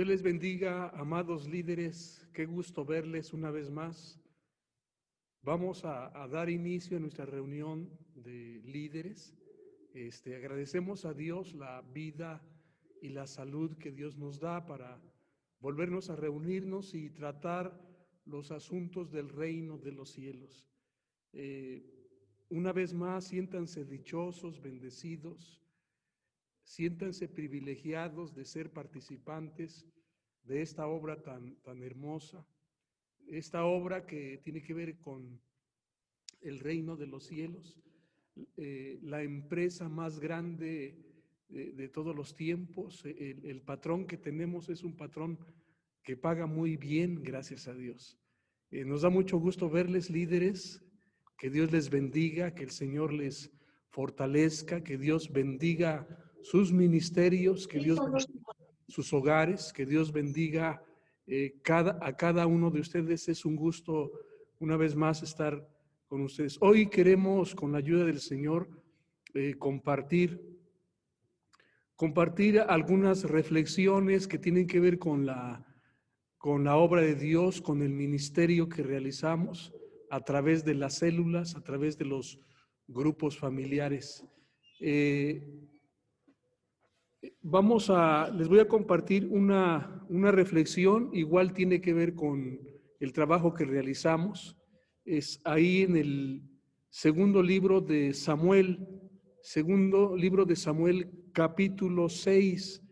Dios les bendiga, amados líderes. Qué gusto verles una vez más. Vamos a, dar inicio a nuestra reunión de líderes. Este, agradecemos a Dios la vida y la salud que Dios nos da para volvernos a reunirnos y tratar los asuntos del reino de los cielos. Eh, una vez más, siéntanse dichosos, bendecidos Siéntanse privilegiados de ser participantes de esta obra tan, tan hermosa, esta obra que tiene que ver con el reino de los cielos, eh, la empresa más grande de, todos los tiempos. El, patrón que tenemos es un patrón que paga muy bien, gracias a Dios. Eh, nos da mucho gusto verles líderes, que Dios les bendiga, que el Señor les fortalezca, que Dios bendiga sus ministerios, que Dios sus hogares, que Dios bendiga eh, cada, a cada uno de ustedes. Es un gusto una vez más estar con ustedes. Hoy queremos, con la ayuda del Señor, eh, compartir, compartir algunas reflexiones que tienen que ver con la, con la obra de Dios, con el ministerio que realizamos a través de las células, a través de los grupos familiares. Eh, Vamos a, les voy a compartir una, una reflexión, igual tiene que ver con el trabajo que realizamos. Es ahí en el segundo libro de Samuel, segundo libro de Samuel, capítulo 6,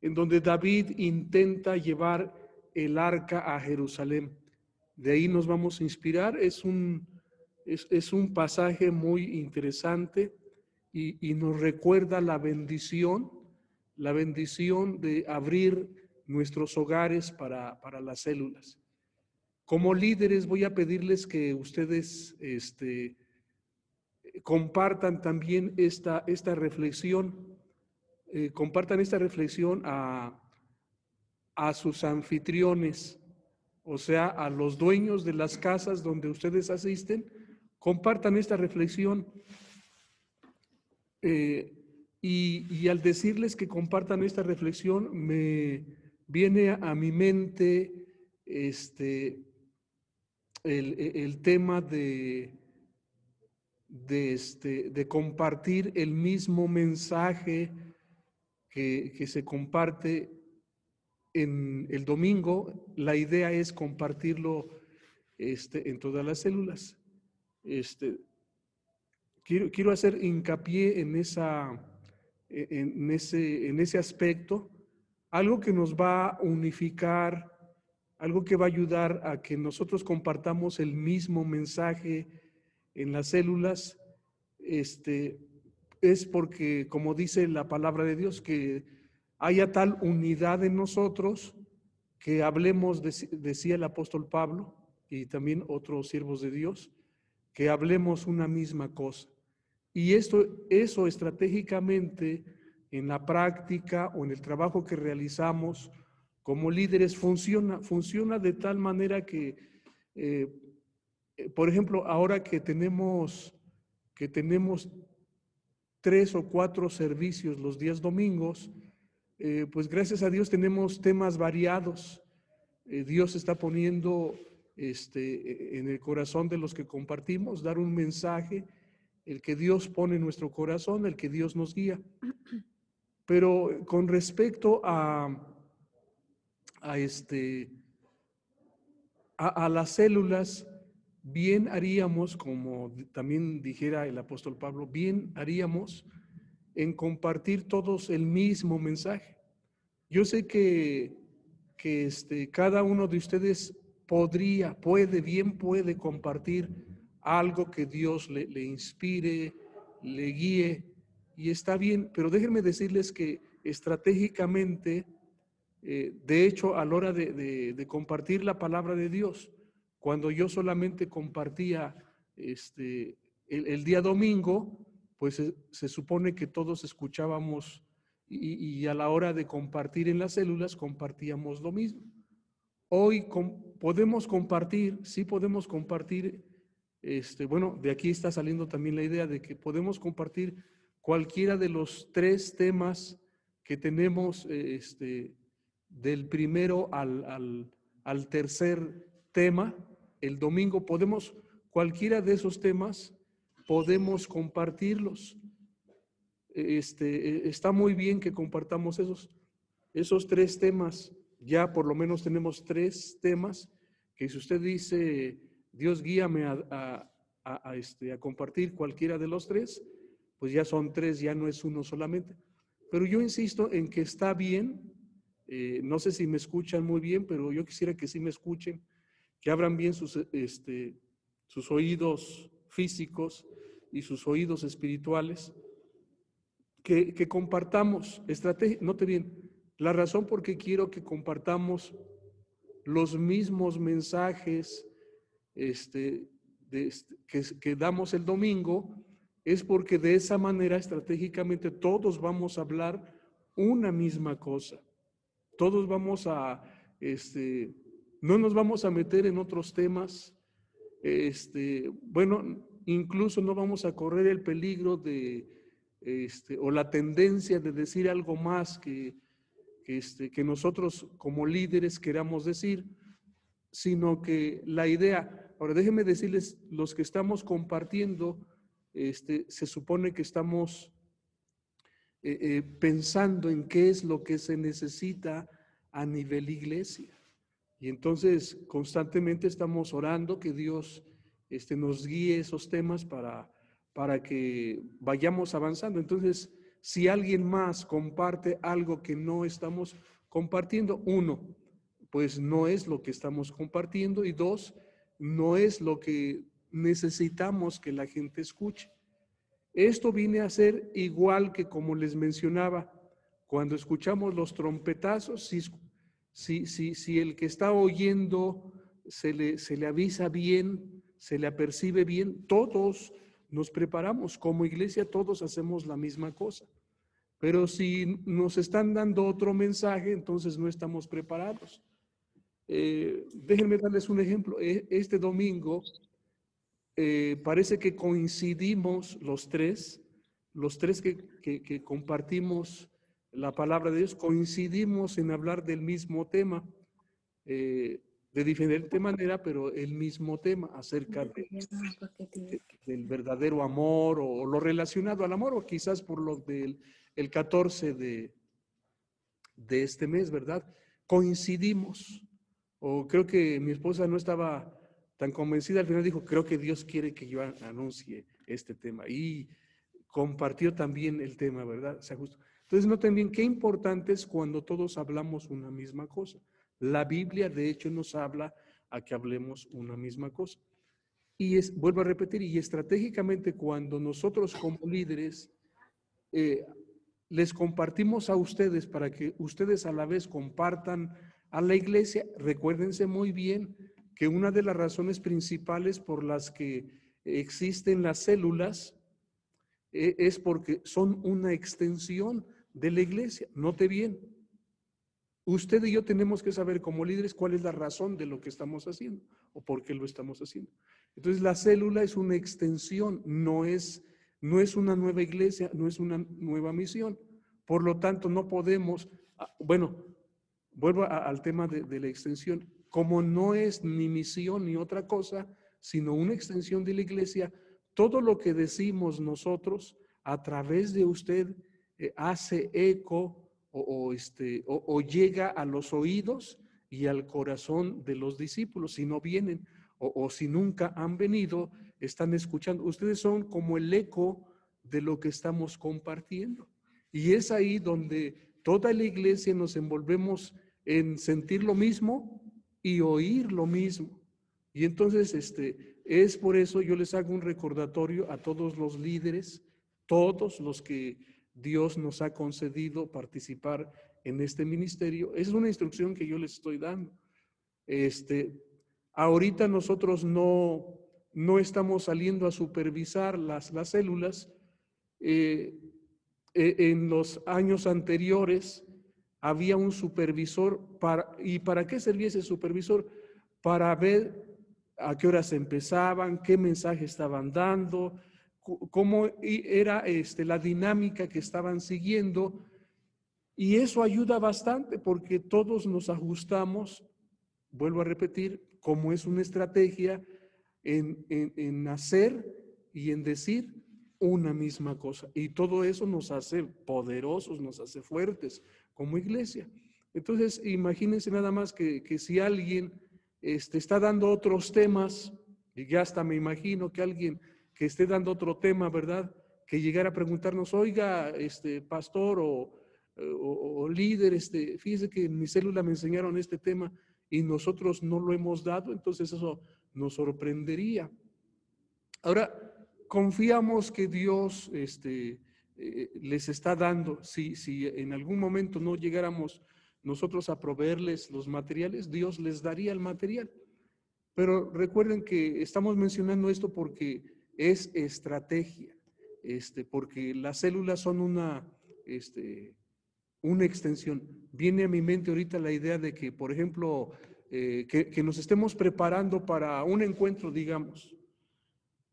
en donde David intenta llevar el arca a Jerusalén. De ahí nos vamos a inspirar. Es un, es, es un pasaje muy interesante y, y nos recuerda la bendición la bendición de abrir nuestros hogares para, las células. Como líderes voy a pedirles que ustedes este, compartan también esta, esta reflexión, eh, compartan esta reflexión a, a sus anfitriones, o sea, a los dueños de las casas donde ustedes asisten, compartan esta reflexión. Eh, y, al decirles que compartan esta reflexión, me viene a mi mente este, el, tema de, de, este, de compartir el mismo mensaje que, que, se comparte en el domingo. La idea es compartirlo este, en todas las células. Este, quiero, quiero hacer hincapié en esa e-, en ese, en ese aspecto, algo que nos va a unificar, algo que va a ayudar a que nosotros compartamos el mismo mensaje en las células, este, es porque, como dice la palabra de Dios, que haya tal unidad en nosotros que hablemos, decía el apóstol Pablo y también otros siervos de Dios, que hablemos una misma cosa. Y esto, eso estratégicamente en la práctica o en el trabajo que realizamos como líderes funciona, funciona de tal manera que, eh, eh, por ejemplo, ahora que tenemos, que tenemos tres o cuatro servicios los días domingos, eh, pues gracias a Dios tenemos temas variados. Dios está poniendo este, en el corazón de los que compartimos, dar un mensaje el que Dios pone en nuestro corazón, el que Dios nos guía. Pero con respecto a, a, este, a, las células, bien haríamos, como también dijera el apóstol Pablo, bien haríamos en compartir todos el mismo mensaje. Yo sé que, que este, cada uno de ustedes podría, puede, bien puede compartir algo que Dios le, inspire, le guíe, y está bien, pero déjenme decirles que estratégicamente, eh, de hecho, a la hora de, compartir la palabra de Dios, cuando yo solamente compartía este, el, día domingo, pues se, supone que todos escuchábamos y, a la hora de compartir en las células compartíamos lo mismo. Hoy podemos compartir, sí podemos compartir este, bueno, de aquí está saliendo también la idea de que podemos compartir cualquiera de los tres temas que tenemos este, del primero al, al tercer tema. El domingo podemos, cualquiera de esos temas, podemos compartirlos. Este, está muy bien que compartamos esos, esos tres temas. Ya por lo menos tenemos tres temas que si usted dice, Dios guíame a, este, a compartir cualquiera de los tres, pues ya son tres, ya no es uno solamente. Pero yo insisto en que está bien, eh, no sé si me escuchan muy bien, pero yo quisiera que sí me escuchen, que abran bien sus, este, sus oídos físicos y sus oídos espirituales, que, que compartamos estrategia, note bien, la razón por qué quiero que compartamos los mismos mensajes este, este, que, damos el domingo es porque de esa manera estratégicamente todos vamos a hablar una misma cosa. Todos vamos a, este, no nos vamos a meter en otros temas. Este, bueno, incluso no vamos a correr el peligro de, este, o la tendencia de decir algo más que, este, que nosotros como líderes queramos decir, sino que la idea, Ahora, déjenme decirles, los que estamos compartiendo, este, se supone que estamos eh, eh, pensando en qué es lo que se necesita a nivel iglesia. Y entonces constantemente estamos orando que Dios este, nos guíe esos temas para, para que vayamos avanzando. Entonces, si alguien más comparte algo que no estamos compartiendo, uno, pues no es lo que estamos compartiendo y dos, no es lo que necesitamos que la gente escuche. Esto viene a ser igual que como les mencionaba, cuando escuchamos los trompetazos, si, si, si, si el que está oyendo se le, se le avisa bien, se le apercibe bien, todos nos preparamos. Como iglesia todos hacemos la misma cosa. Pero si nos están dando otro mensaje, entonces no estamos preparados. Eh, déjenme darles un ejemplo. E, este domingo eh, parece que coincidimos los tres, los tres que, compartimos la palabra de Dios, coincidimos en hablar del mismo tema, eh, de diferente manera, pero el mismo tema acerca del verdadero amor o, lo relacionado al amor, o quizás por lo del el 14 de, de este mes, ¿verdad? Coincidimos. O creo que mi esposa no estaba tan convencida, al final dijo, creo que Dios quiere que yo anuncie este tema. Y compartió también el tema, ¿verdad? Entonces, noten bien qué importante es cuando todos hablamos una misma cosa. La Biblia, de hecho, nos habla a que hablemos una misma cosa. Y es, vuelvo a repetir, y estratégicamente cuando nosotros como líderes eh, les compartimos a ustedes para que ustedes a la vez compartan a la iglesia, recuérdense muy bien que una de las razones principales por las que existen las células eh, es porque son una extensión de la iglesia. Note bien, usted y yo tenemos que saber como líderes cuál es la razón de lo que estamos haciendo o por qué lo estamos haciendo. Entonces la célula es una extensión, no es, no es una nueva iglesia, no es una nueva misión. Por lo tanto, no podemos, ah, bueno, vuelvo al tema de, la extensión, como no es ni misión ni otra cosa, sino una extensión de la iglesia, todo lo que decimos nosotros a través de usted eh, hace eco o, este, o, llega a los oídos y al corazón de los discípulos. Si no vienen o, si nunca han venido, están escuchando. Ustedes son como el eco de lo que estamos compartiendo. Y es ahí donde toda la iglesia nos envolvemos en sentir lo mismo y oír lo mismo. Y entonces, este, es por eso yo les hago un recordatorio a todos los líderes, todos los que Dios nos ha concedido participar en este ministerio. Es una instrucción que yo les estoy dando. Este, ahorita nosotros no, no estamos saliendo a supervisar las, las células. Eh, eh, en los años anteriores, había un supervisor para, ¿y para qué servía ese supervisor? Para ver a qué horas empezaban, qué mensaje estaban dando, cómo era este, la dinámica que estaban siguiendo Y eso ayuda bastante porque todos nos ajustamos, vuelvo a repetir, como es una estrategia en, en hacer y en decir una misma cosa. Y todo eso nos hace poderosos, nos hace fuertes como iglesia. Entonces, imagínense nada más que, si alguien este, está dando otros temas, y ya hasta me imagino que alguien que esté dando otro tema, ¿verdad? Que llegara a preguntarnos, oiga, este pastor o, o, líder, este, fíjese que en mi célula me enseñaron este tema y nosotros no lo hemos dado, entonces eso nos sorprendería. Ahora, confiamos que Dios este, eh, les está dando. Si, si en algún momento no llegáramos nosotros a proveerles los materiales, Dios les daría el material. Pero recuerden que estamos mencionando esto porque es estrategia, este, porque las células son una, este, una extensión. Viene a mi mente ahorita la idea de que, por ejemplo, eh, que, que, nos estemos preparando para un encuentro, digamos,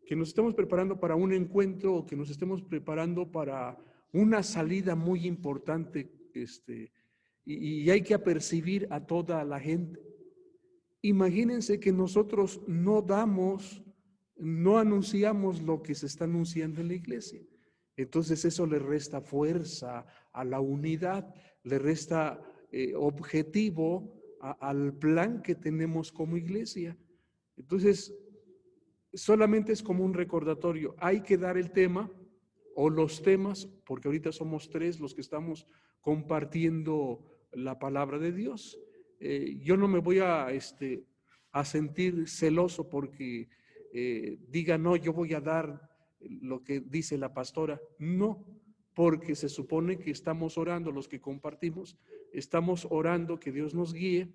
que nos estemos preparando para un encuentro o que nos estemos preparando para una salida muy importante, este, y, hay que apercibir a toda la gente. Imagínense que nosotros no damos, no anunciamos lo que se está anunciando en la iglesia. Entonces eso le resta fuerza a la unidad, le resta eh, objetivo al plan que tenemos como iglesia. Entonces, solamente es como un recordatorio. Hay que dar el tema o los temas, porque ahorita somos tres los que estamos compartiendo la palabra de Dios. Eh, yo no me voy a, este, a sentir celoso porque eh, diga, no, yo voy a dar lo que dice la pastora. No, porque se supone que estamos orando, los que compartimos, estamos orando que Dios nos guíe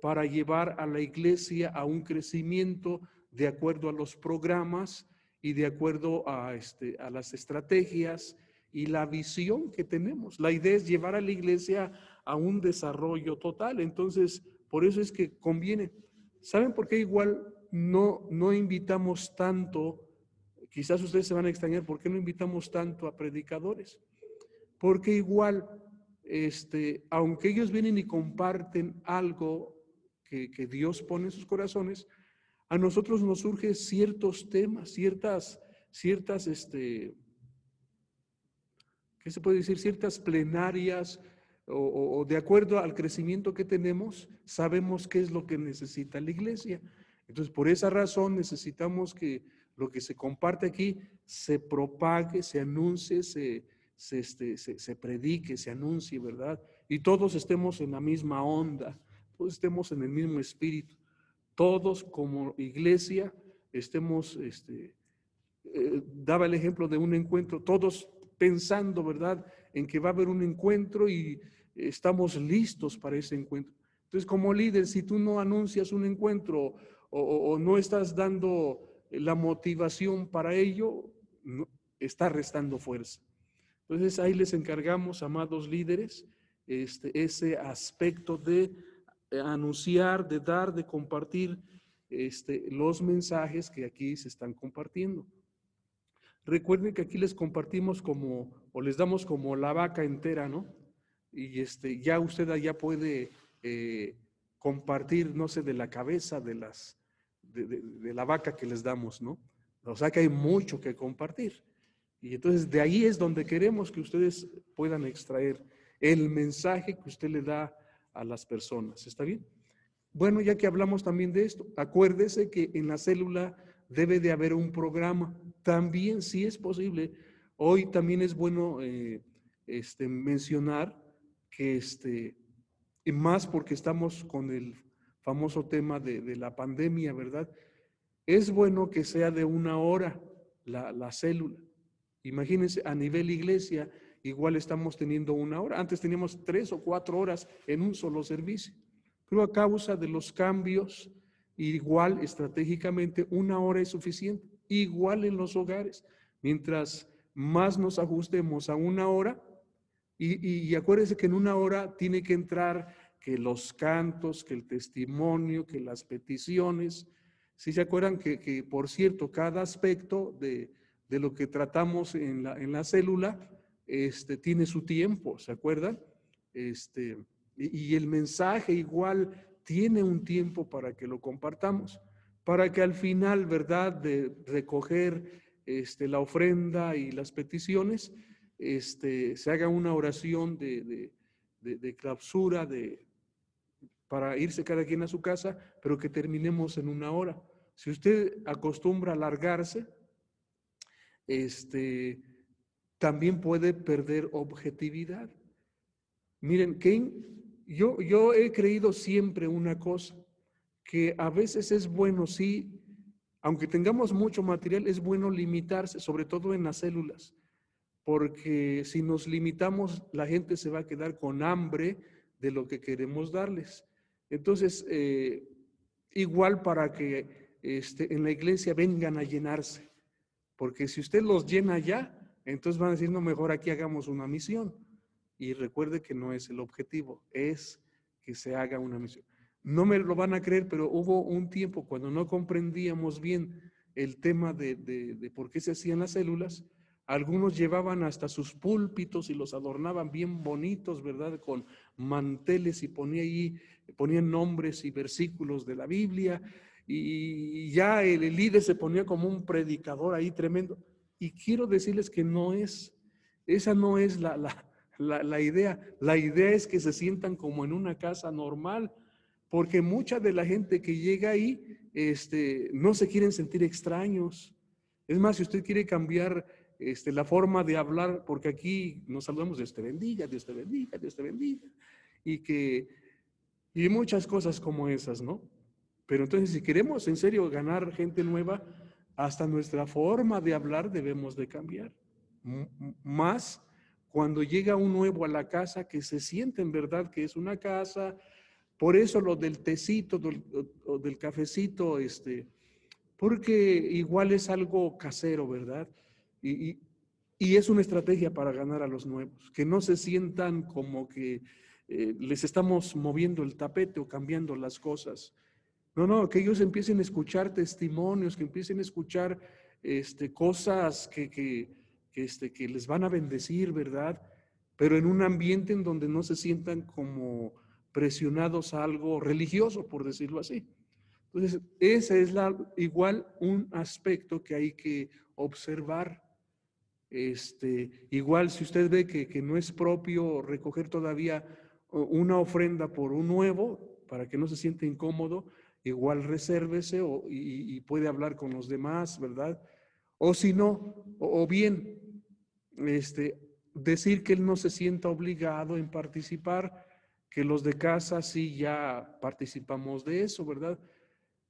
para llevar a la iglesia a un crecimiento de acuerdo a los programas y de acuerdo a, este, a las estrategias y la visión que tenemos. La idea es llevar a la iglesia a un desarrollo total. Entonces, por eso es que conviene. ¿Saben por qué igual no, no invitamos tanto? Quizás ustedes se van a extrañar, ¿por qué no invitamos tanto a predicadores? Porque igual, este, aunque ellos vienen y comparten algo que, que Dios pone en sus corazones, a nosotros nos surgen ciertos temas, ciertas, ciertas, este, ¿qué se puede decir? Ciertas plenarias o, de acuerdo al crecimiento que tenemos, sabemos qué es lo que necesita la iglesia. Entonces, por esa razón necesitamos que lo que se comparte aquí se propague, se anuncie, se, se, este, se, se predique, se anuncie, ¿verdad? Y todos estemos en la misma onda, todos estemos en el mismo espíritu todos como iglesia estemos, este, eh, daba el ejemplo de un encuentro, todos pensando, ¿verdad?, en que va a haber un encuentro y estamos listos para ese encuentro. Entonces, como líder, si tú no anuncias un encuentro o, no estás dando la motivación para ello, está restando fuerza. Entonces, ahí les encargamos, amados líderes, este, ese aspecto de anunciar, de dar, de compartir este, los mensajes que aquí se están compartiendo. Recuerden que aquí les compartimos como, o les damos como la vaca entera, ¿no? Y este, ya usted allá puede eh, compartir, no sé, de la cabeza de, las, de, la vaca que les damos, ¿no? O sea que hay mucho que compartir. Y entonces de ahí es donde queremos que ustedes puedan extraer el mensaje que usted le da a las personas. ¿Está bien? Bueno, ya que hablamos también de esto, acuérdese que en la célula debe de haber un programa. También, si es posible, hoy también es bueno eh, este, mencionar que, este, más porque estamos con el famoso tema de, la pandemia, ¿verdad? Es bueno que sea de una hora la, la célula. Imagínense, a nivel iglesia, igual estamos teniendo una hora. Antes teníamos tres o cuatro horas en un solo servicio. Pero a causa de los cambios, igual estratégicamente una hora es suficiente. Igual en los hogares. Mientras más nos ajustemos a una hora, y, y acuérdense que en una hora tiene que entrar que los cantos, que el testimonio, que las peticiones. Si se acuerdan que, que, por cierto, cada aspecto de, de lo que tratamos en la, en la célula este, tiene su tiempo, ¿se acuerdan? este, y, el mensaje igual tiene un tiempo para que lo compartamos, para que al final, ¿verdad?, de recoger este, la ofrenda y las peticiones, este, se haga una oración de, clausura, de, para irse cada quien a su casa, pero que terminemos en una hora. Si usted acostumbra a alargarse, este, también puede perder objetividad. Miren, yo, yo he creído siempre una cosa, que a veces es bueno, sí, aunque tengamos mucho material, es bueno limitarse, sobre todo en las células, porque si nos limitamos, la gente se va a quedar con hambre de lo que queremos darles. Entonces, eh, igual para que este, en la iglesia vengan a llenarse, porque si usted los llena ya, entonces van a decir, no, mejor aquí hagamos una misión. Y recuerde que no es el objetivo, es que se haga una misión. No me lo van a creer, pero hubo un tiempo cuando no comprendíamos bien el tema de, de, por qué se hacían las células. Algunos llevaban hasta sus púlpitos y los adornaban bien bonitos, ¿verdad? Con manteles y ponía ahí, ponían nombres y versículos de la Biblia. Y ya el, el líder se ponía como un predicador ahí tremendo. Y quiero decirles que no es, esa no es la, la, idea. La idea es que se sientan como en una casa normal, porque mucha de la gente que llega ahí este, no se quieren sentir extraños. Es más, si usted quiere cambiar este, la forma de hablar, porque aquí nos saludamos Dios te bendiga, Dios te bendiga, Dios te bendiga, y que, y muchas cosas como esas, ¿no? Pero entonces, si queremos en serio ganar gente nueva, hasta nuestra forma de hablar debemos de cambiar. Más cuando llega un nuevo a la casa que se siente en verdad que es una casa. Por eso lo del tecito o del cafecito, este, porque igual es algo casero, ¿verdad? Y, es una estrategia para ganar a los nuevos, que no se sientan como que eh, les estamos moviendo el tapete o cambiando las cosas. No, no, que ellos empiecen a escuchar testimonios, que empiecen a escuchar este, cosas que, que, este, que les van a bendecir, ¿verdad? Pero en un ambiente en donde no se sientan como presionados a algo religioso, por decirlo así. Entonces, ese es la, igual un aspecto que hay que observar. Este, igual si usted ve que, que no es propio recoger todavía una ofrenda por un nuevo, para que no se sienta incómodo, igual resérvese y, puede hablar con los demás, ¿verdad? O si no, o, bien, este, decir que él no se sienta obligado en participar, que los de casa sí ya participamos de eso, ¿verdad?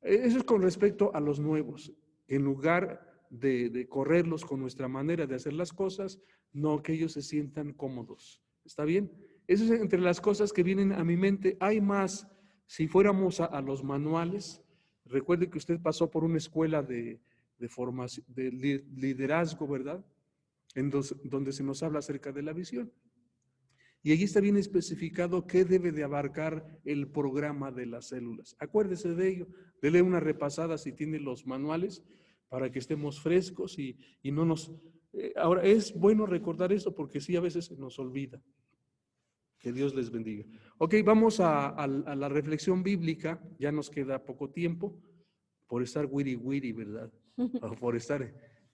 E, eso es con respecto a los nuevos. En lugar de, de, correrlos con nuestra manera de hacer las cosas, no que ellos se sientan cómodos. ¿Está bien? Eso es entre las cosas que vienen a mi mente. Hay más si fuéramos a, los manuales, recuerde que usted pasó por una escuela de, formación, de liderazgo, ¿verdad? En donde se nos habla acerca de la visión. Y allí está bien especificado qué debe de abarcar el programa de las células. Acuérdese de ello, dele una repasada si tiene los manuales para que estemos frescos y, no nos... Eh, ahora, es bueno recordar esto porque sí, a veces se nos olvida. Que Dios les bendiga. Ok, vamos a, la reflexión bíblica. Ya nos queda poco tiempo por estar wiri wiri, ¿verdad? por estar.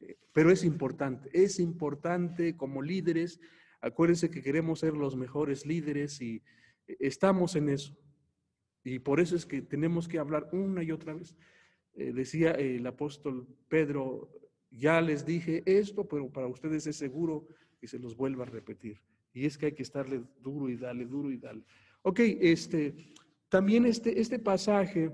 Eh, pero es importante, es importante como líderes. Acuérdense que queremos ser los mejores líderes y estamos en eso. Y por eso es que tenemos que hablar una y otra vez. Eh, decía el apóstol Pedro, ya les dije esto, pero para ustedes es seguro que se los vuelva a repetir. Y es que hay que estarle duro y dale, duro y dale. Ok, este, también este, este pasaje,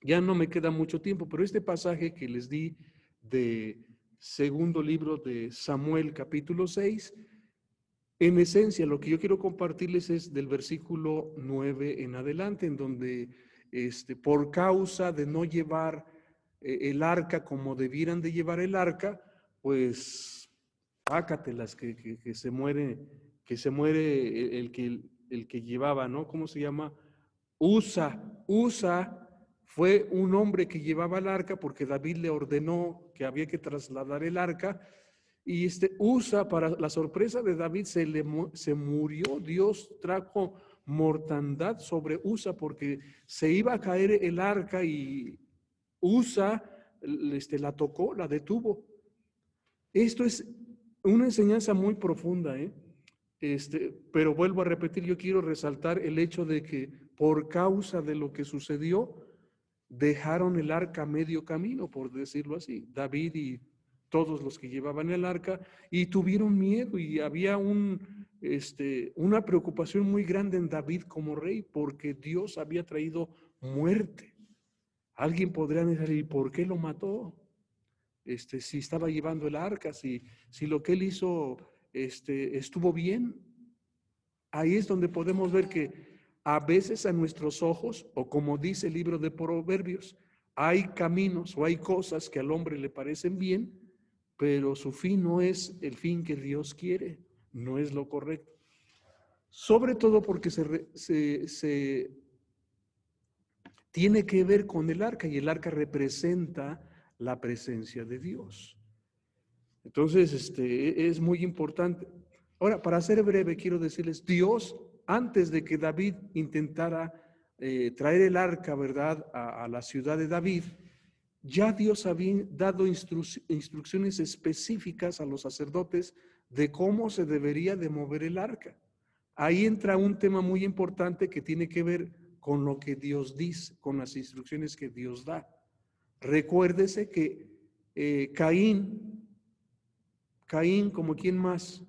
ya no me queda mucho tiempo, pero este pasaje que les di de segundo libro de Samuel capítulo 6, en esencia lo que yo quiero compartirles es del versículo 9 en adelante, en donde este, por causa de no llevar eh, el arca como debieran de llevar el arca, pues pácatelas, que, que, se muere, que se muere el, que, el que llevaba, ¿no? ¿Cómo se llama? Usa, Usa fue un hombre que llevaba el arca porque David le ordenó que había que trasladar el arca Y este usa para la sorpresa de David se le se murió, Dios trajo mortandad sobre Usa porque se iba a caer el arca y Usa este, la tocó, la detuvo. Esto es una enseñanza muy profunda, ¿eh? Este, pero vuelvo a repetir, yo quiero resaltar el hecho de que por causa de lo que sucedió, dejaron el arca medio camino, por decirlo así, David y todos los que llevaban el arca, y tuvieron miedo y había un, este, una preocupación muy grande en David como rey, porque Dios había traído muerte. Alguien podría decir, ¿y por qué lo mató? Este, si estaba llevando el arca, si, si lo que él hizo este, estuvo bien. Ahí es donde podemos ver que a veces a nuestros ojos, o como dice el libro de Proverbios, hay caminos o hay cosas que al hombre le parecen bien, pero su fin no es el fin que Dios quiere, no es lo correcto. Sobre todo porque se, se tiene que ver con el arca y el arca representa la presencia de Dios. Entonces, este, es muy importante. Ahora, para ser breve, quiero decirles, Dios, antes de que David intentara eh, traer el arca, ¿verdad?, a, la ciudad de David, ya Dios había dado instrucciones específicas a los sacerdotes de cómo se debería de mover el arca. Ahí entra un tema muy importante que tiene que ver con lo que Dios dice, con las instrucciones que Dios da. Recuérdese que eh, Caín, Caín como quien más.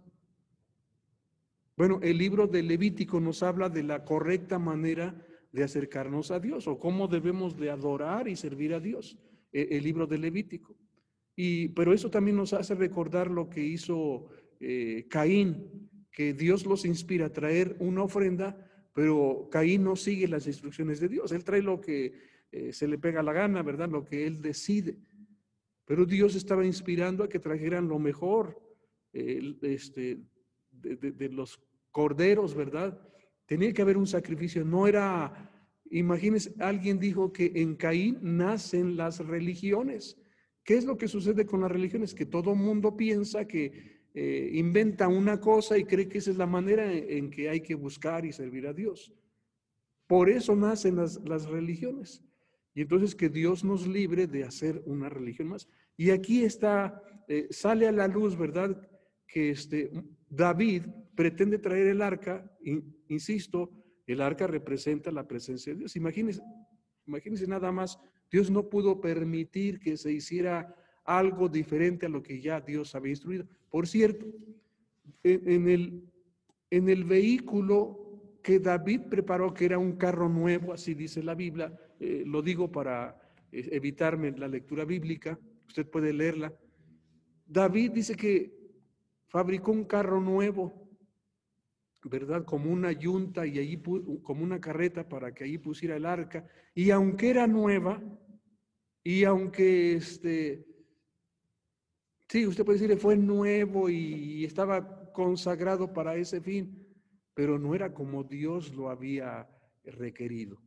Bueno, el libro de Levítico nos habla de la correcta manera de acercarnos a Dios o cómo debemos de adorar y servir a Dios, e, el, libro de Levítico. Y, pero eso también nos hace recordar lo que hizo eh, Caín, que Dios los inspira a traer una ofrenda, pero Caín no sigue las instrucciones de Dios. Él trae lo que eh, se le pega la gana, ¿verdad? Lo que él decide. Pero Dios estaba inspirando a que trajeran lo mejor este, de, los corderos, ¿verdad? Tenía que haber un sacrificio. No era, imagínense, alguien dijo que en Caín nacen las religiones. ¿Qué es lo que sucede con las religiones? Que todo mundo piensa que eh, inventa una cosa y cree que esa es la manera en, que hay que buscar y servir a Dios. Por eso nacen las, las religiones. Y entonces que Dios nos libre de hacer una religión más. Y aquí está, eh, sale a la luz, ¿verdad? Que este, David pretende traer el arca, insisto, el arca representa la presencia de Dios. Imagínense, imagínense nada más, Dios no pudo permitir que se hiciera algo diferente a lo que ya Dios había instruido. Por cierto, en el, en el vehículo que David preparó, que era un carro nuevo, así dice la Biblia, eh, lo digo para eh, evitarme la lectura bíblica, usted puede leerla. David dice que fabricó un carro nuevo, ¿verdad? Como una yunta y allí como una carreta para que allí pusiera el arca. Y aunque era nueva, y aunque este, sí, usted puede decirle fue nuevo y estaba consagrado para ese fin, pero no era como Dios lo había requerido.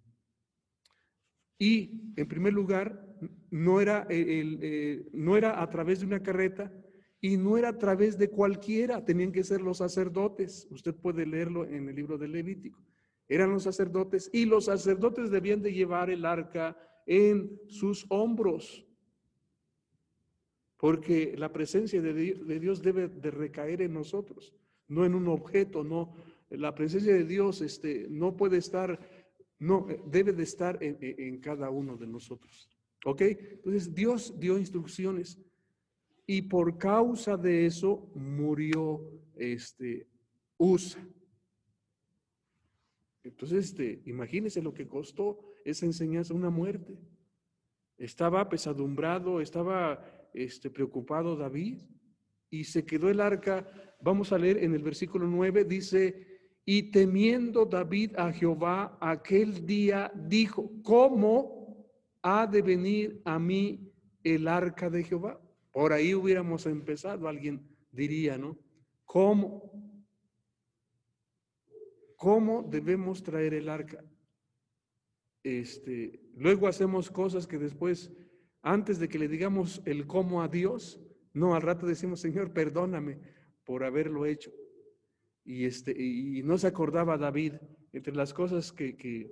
Y, en primer lugar, no era, eh, no era a través de una carreta y no era a través de cualquiera, tenían que ser los sacerdotes. Usted puede leerlo en el libro de Levítico. Eran los sacerdotes y los sacerdotes debían de llevar el arca en sus hombros, porque la presencia de Dios debe de recaer en nosotros, no en un objeto, no. La presencia de Dios este, no puede estar no, debe de estar en, cada uno de nosotros. ¿Ok? Entonces Dios dio instrucciones y por causa de eso murió este Usa. Entonces, este, imagínense lo que costó esa enseñanza, una muerte. Estaba pesadumbrado, estaba este, preocupado David y se quedó el arca. Vamos a leer en el versículo 9, dice, y temiendo David a Jehová aquel día dijo, ¿cómo ha de venir a mí el arca de Jehová? Por ahí hubiéramos empezado, alguien diría, ¿no? ¿Cómo? ¿Cómo debemos traer el arca? Este, luego hacemos cosas que después, antes de que le digamos el cómo a Dios, No, al rato decimos, Señor, perdóname por haberlo hecho. Y, este, y no se acordaba David. Entre las cosas que, que,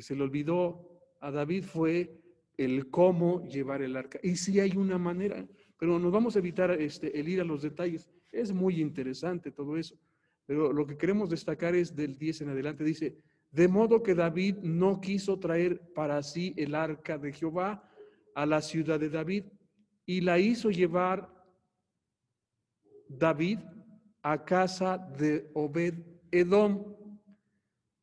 se le olvidó a David fue el cómo llevar el arca. Y sí hay una manera, pero nos vamos a evitar este, el ir a los detalles. Es muy interesante todo eso. Pero lo que queremos destacar es del 10 en adelante. Dice, de modo que David no quiso traer para sí el arca de Jehová a la ciudad de David y la hizo llevar David a casa de Obed Edom.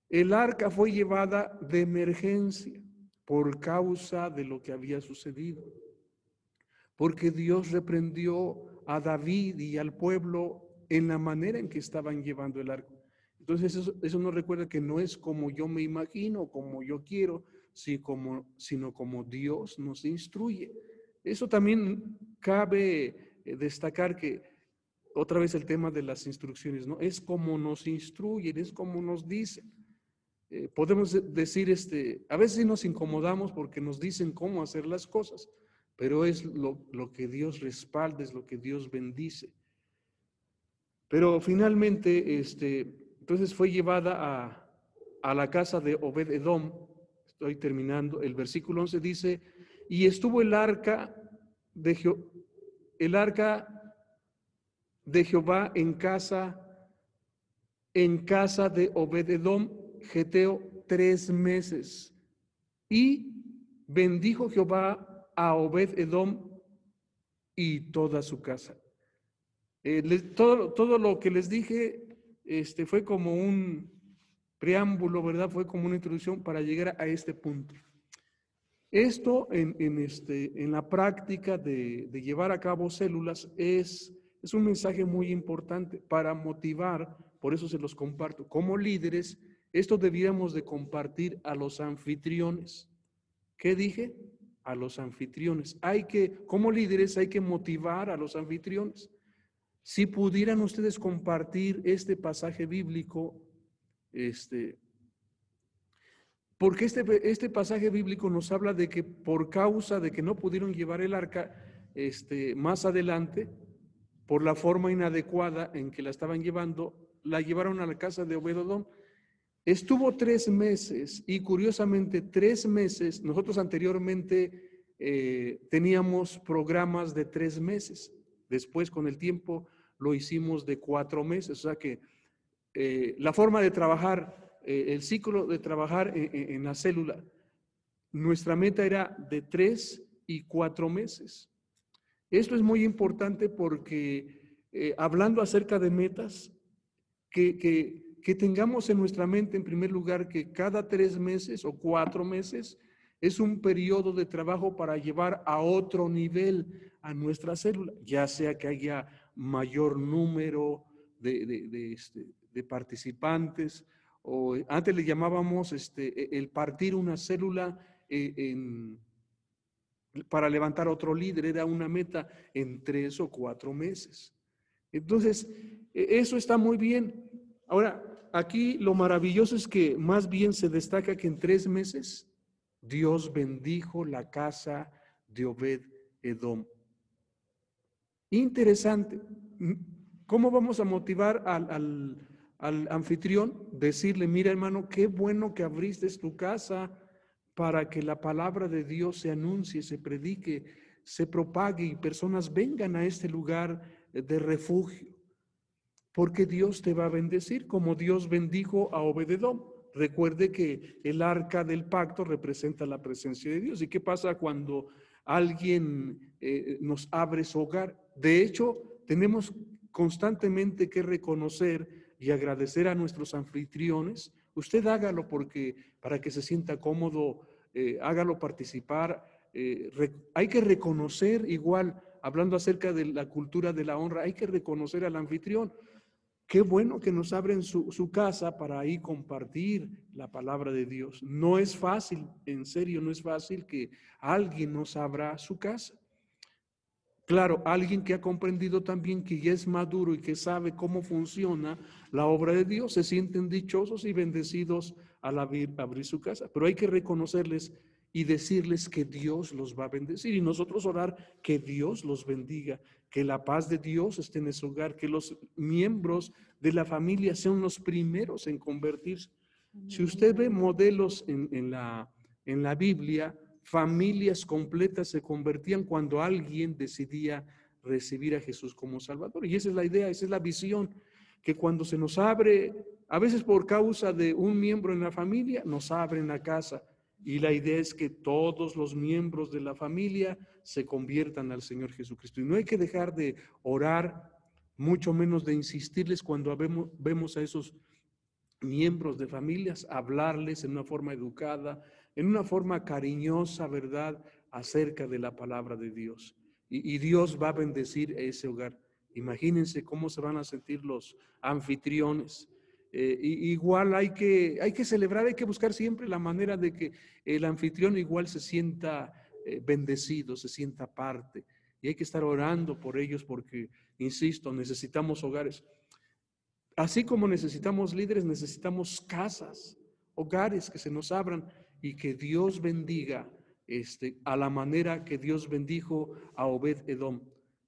El arca fue llevada de emergencia por causa de lo que había sucedido. Porque Dios reprendió a David y al pueblo en la manera en que estaban llevando el arco. Entonces eso, eso nos recuerda que no es como yo me imagino, como yo quiero, sino como, sino como Dios nos instruye. Eso también cabe eh, destacar que otra vez el tema de las instrucciones, ¿no? Es como nos instruyen, es como nos dicen. Eh, podemos decir, este, a veces nos incomodamos porque nos dicen cómo hacer las cosas, pero es lo, que Dios respalda, es lo que Dios bendice. Pero finalmente, este, entonces fue llevada a, a la casa de Obed Edom, estoy terminando, el versículo 11 dice, y estuvo el arca de, el arca de Jehová en casa, en casa de Obed Edom Geteo tres meses. Y bendijo Jehová a Obed Edom y toda su casa. Eh, todo, todo, lo que les dije este, fue como un preámbulo, ¿verdad? Fue como una introducción para llegar a este punto. Esto en, en, este, en la práctica de, de, llevar a cabo células es, es un mensaje muy importante para motivar, por eso se los comparto, como líderes esto debíamos de compartir a los anfitriones. ¿Qué dije? A los anfitriones. Hay que, como líderes, hay que motivar a los anfitriones. Si pudieran ustedes compartir este pasaje bíblico, este, porque este, este pasaje bíblico nos habla de que por causa de que no pudieron llevar el arca este, más adelante, por la forma inadecuada en que la estaban llevando, la llevaron a la casa de Obedodón Estuvo tres meses y curiosamente tres meses, nosotros anteriormente eh, teníamos programas de tres meses, después con el tiempo lo hicimos de cuatro meses, o sea que eh, la forma de trabajar, eh, el ciclo de trabajar en, la célula, nuestra meta era de tres y cuatro meses. Esto es muy importante porque hablando acerca de metas, que, que tengamos en nuestra mente, en primer lugar, que cada tres meses o cuatro meses es un periodo de trabajo para llevar a otro nivel a nuestra célula, ya sea que haya mayor número de, este, participantes, o antes le llamábamos este, el partir una célula eh, para levantar otro líder, era una meta en tres o cuatro meses. Entonces, e, eso está muy bien. Ahora, aquí lo maravilloso es que más bien se destaca que en tres meses Dios bendijo la casa de Obed Edom. Interesante. ¿Cómo vamos a motivar al, al, anfitrión? Decirle, mira hermano, qué bueno que abriste tu casa para que la palabra de Dios se anuncie, se predique, se propague y personas vengan a este lugar de refugio porque Dios te va a bendecir como Dios bendijo a Obededón. Recuerde que el arca del pacto representa la presencia de Dios. ¿Y qué pasa cuando alguien eh, nos abre su hogar? De hecho, tenemos constantemente que reconocer y agradecer a nuestros anfitriones. Usted hágalo porque para que se sienta cómodo, eh, hágalo participar. Eh, hay que reconocer igual, hablando acerca de la cultura de la honra, hay que reconocer al anfitrión. Qué bueno que nos abren su, casa para ahí compartir la palabra de Dios. No es fácil, en serio, no es fácil que alguien nos abra su casa. Claro, alguien que ha comprendido también que ya es maduro y que sabe cómo funciona la obra de Dios, se sienten dichosos y bendecidos al abrir, abrir su casa. Pero hay que reconocerles y decirles que Dios los va a bendecir y nosotros orar que Dios los bendiga, que la paz de Dios esté en ese hogar, que los miembros de la familia sean los primeros en convertirse. Si usted ve modelos en, la, en la Biblia, familias completas se convertían cuando alguien decidía recibir a Jesús como Salvador. Y esa es la idea, esa es la visión, que cuando se nos abre, a veces por causa de un miembro en la familia, nos abren la casa y la idea es que todos los miembros de la familia se conviertan al Señor Jesucristo. Y no hay que dejar de orar, mucho menos de insistirles cuando vemos, a esos miembros de familias, hablarles en una forma educada, en una forma cariñosa, ¿verdad?, acerca de la palabra de Dios. Y, y Dios va a bendecir ese hogar. Imagínense cómo se van a sentir los anfitriones eh, igual hay que, hay que celebrar, hay que buscar siempre la manera de que el anfitrión igual se sienta eh, bendecido, se sienta parte. Y hay que estar orando por ellos porque, insisto, necesitamos hogares. Así como necesitamos líderes, necesitamos casas, hogares que se nos abran y que Dios bendiga este, a la manera que Dios bendijo a Obed Edom.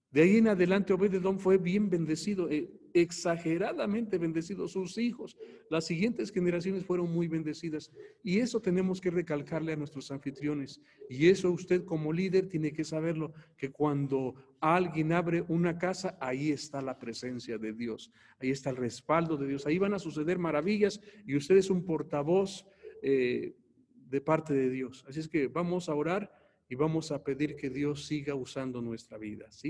De ahí en adelante Obed Edom fue bien bendecido. Eh, exageradamente bendecidos sus hijos. Las siguientes generaciones fueron muy bendecidas y eso tenemos que recalcarle a nuestros anfitriones. Y eso usted como líder tiene que saberlo, que cuando alguien abre una casa, ahí está la presencia de Dios, ahí está el respaldo de Dios, ahí van a suceder maravillas y usted es un portavoz eh, de parte de Dios. Así es que vamos a orar y vamos a pedir que Dios siga usando nuestra vida. ¿sí?